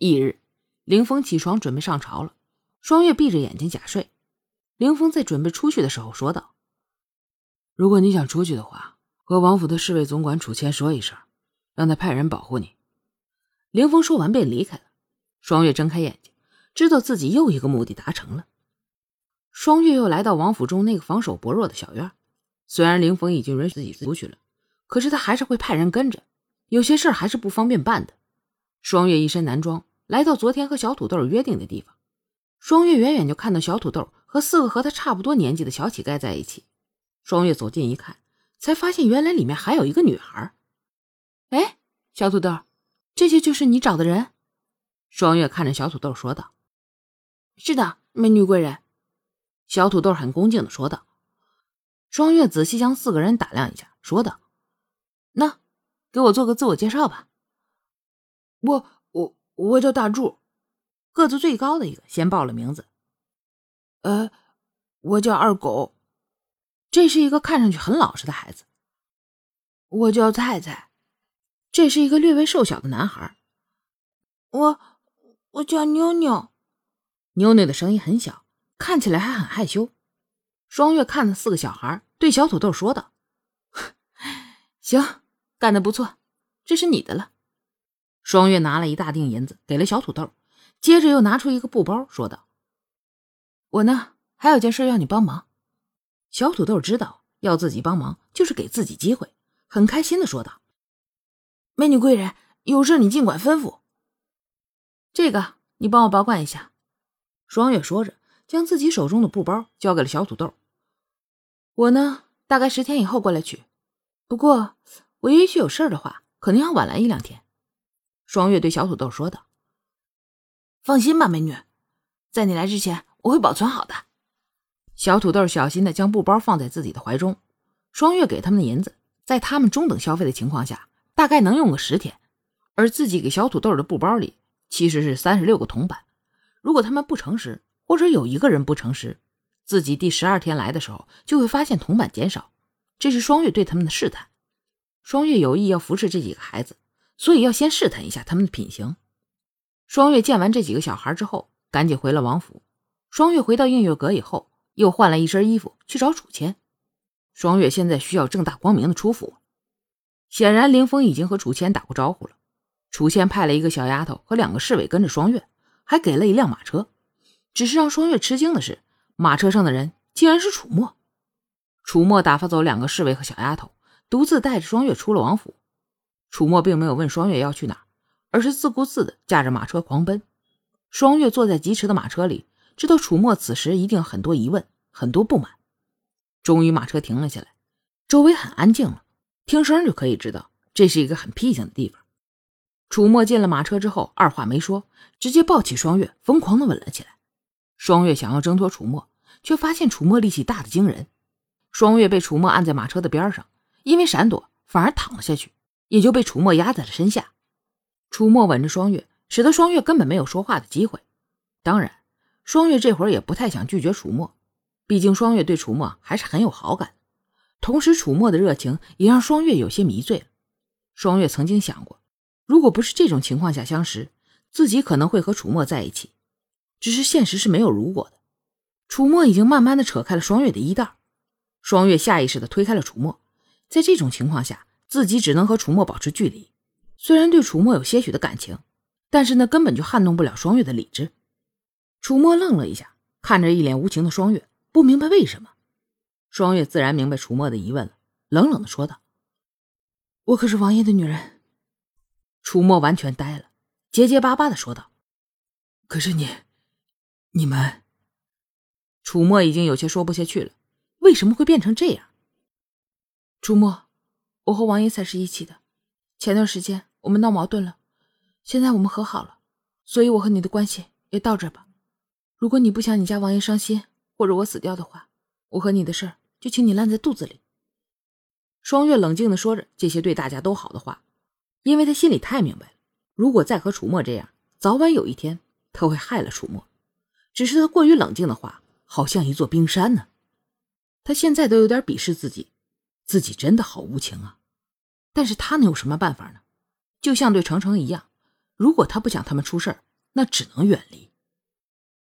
翌日，凌峰起床准备上朝了，双月闭着眼睛假睡。凌峰在准备出去的时候说道：“如果你想出去的话，和王府的侍卫总管楚谦说一声，让他派人保护你。”凌峰说完便离开了。双月睁开眼睛，知道自己又一个目的达成了。双月又来到王府中那个防守薄弱的小院。虽然凌峰已经允许自己出去了，可是他还是会派人跟着，有些事还是不方便办的。双月一身男装，来到昨天和小土豆约定的地方。双月远远就看到小土豆和四个和他差不多年纪的小乞丐在一起。双月走近一看，才发现原来里面还有一个女孩。哎，小土豆，这些就是你找的人？双月看着小土豆说道：“是的，美女贵人。”小土豆很恭敬的说道。双月仔细将四个人打量一下，说道：“那，给我做个自我介绍吧。”我我叫大柱。个子最高的一个先报了名字，呃，我叫二狗，这是一个看上去很老实的孩子。我叫菜菜，这是一个略微瘦小的男孩。我我叫妞妞，妞妞的声音很小，看起来还很害羞。双月看了四个小孩，对小土豆说道：“ 行，干得不错，这是你的了。”双月拿了一大锭银子给了小土豆。接着又拿出一个布包，说道：“我呢，还有件事要你帮忙。”小土豆知道要自己帮忙就是给自己机会，很开心的说道：“美女贵人，有事你尽管吩咐。这个你帮我保管一下。”双月说着，将自己手中的布包交给了小土豆。“我呢，大概十天以后过来取，不过我也许有事的话，可能要晚来一两天。”双月对小土豆说道。放心吧，美女，在你来之前，我会保存好的。小土豆小心的将布包放在自己的怀中。双月给他们的银子，在他们中等消费的情况下，大概能用个十天。而自己给小土豆的布包里其实是三十六个铜板。如果他们不诚实，或者有一个人不诚实，自己第十二天来的时候就会发现铜板减少。这是双月对他们的试探。双月有意要扶持这几个孩子，所以要先试探一下他们的品行。双月见完这几个小孩之后，赶紧回了王府。双月回到映月阁以后，又换了一身衣服去找楚谦。双月现在需要正大光明的出府。显然，凌风已经和楚谦打过招呼了。楚谦派了一个小丫头和两个侍卫跟着双月，还给了一辆马车。只是让双月吃惊的是，马车上的人竟然是楚墨。楚墨打发走两个侍卫和小丫头，独自带着双月出了王府。楚墨并没有问双月要去哪。而是自顾自的驾着马车狂奔。双月坐在疾驰的马车里，知道楚墨此时一定很多疑问，很多不满。终于，马车停了下来，周围很安静了，听声就可以知道这是一个很僻静的地方。楚墨进了马车之后，二话没说，直接抱起双月，疯狂的吻了起来。双月想要挣脱楚墨，却发现楚墨力气大的惊人。双月被楚墨按在马车的边上，因为闪躲，反而躺了下去，也就被楚墨压在了身下。楚墨吻着双月，使得双月根本没有说话的机会。当然，双月这会儿也不太想拒绝楚墨，毕竟双月对楚墨还是很有好感。同时，楚墨的热情也让双月有些迷醉了。双月曾经想过，如果不是这种情况下相识，自己可能会和楚墨在一起。只是现实是没有如果的。楚墨已经慢慢的扯开了双月的衣袋，双月下意识的推开了楚墨。在这种情况下，自己只能和楚墨保持距离。虽然对楚墨有些许的感情，但是那根本就撼动不了双月的理智。楚墨愣了一下，看着一脸无情的双月，不明白为什么。双月自然明白楚墨的疑问了，冷冷的说道：“我可是王爷的女人。”楚墨完全呆了，结结巴巴的说道：“可是你，你们……”楚墨已经有些说不下去了，为什么会变成这样？楚墨，我和王爷才是一起的，前段时间。我们闹矛盾了，现在我们和好了，所以我和你的关系也到这吧。如果你不想你家王爷伤心，或者我死掉的话，我和你的事儿就请你烂在肚子里。双月冷静的说着这些对大家都好的话，因为他心里太明白了，如果再和楚墨这样，早晚有一天他会害了楚墨。只是他过于冷静的话，好像一座冰山呢。他现在都有点鄙视自己，自己真的好无情啊。但是他能有什么办法呢？就像对程程一样，如果他不想他们出事那只能远离。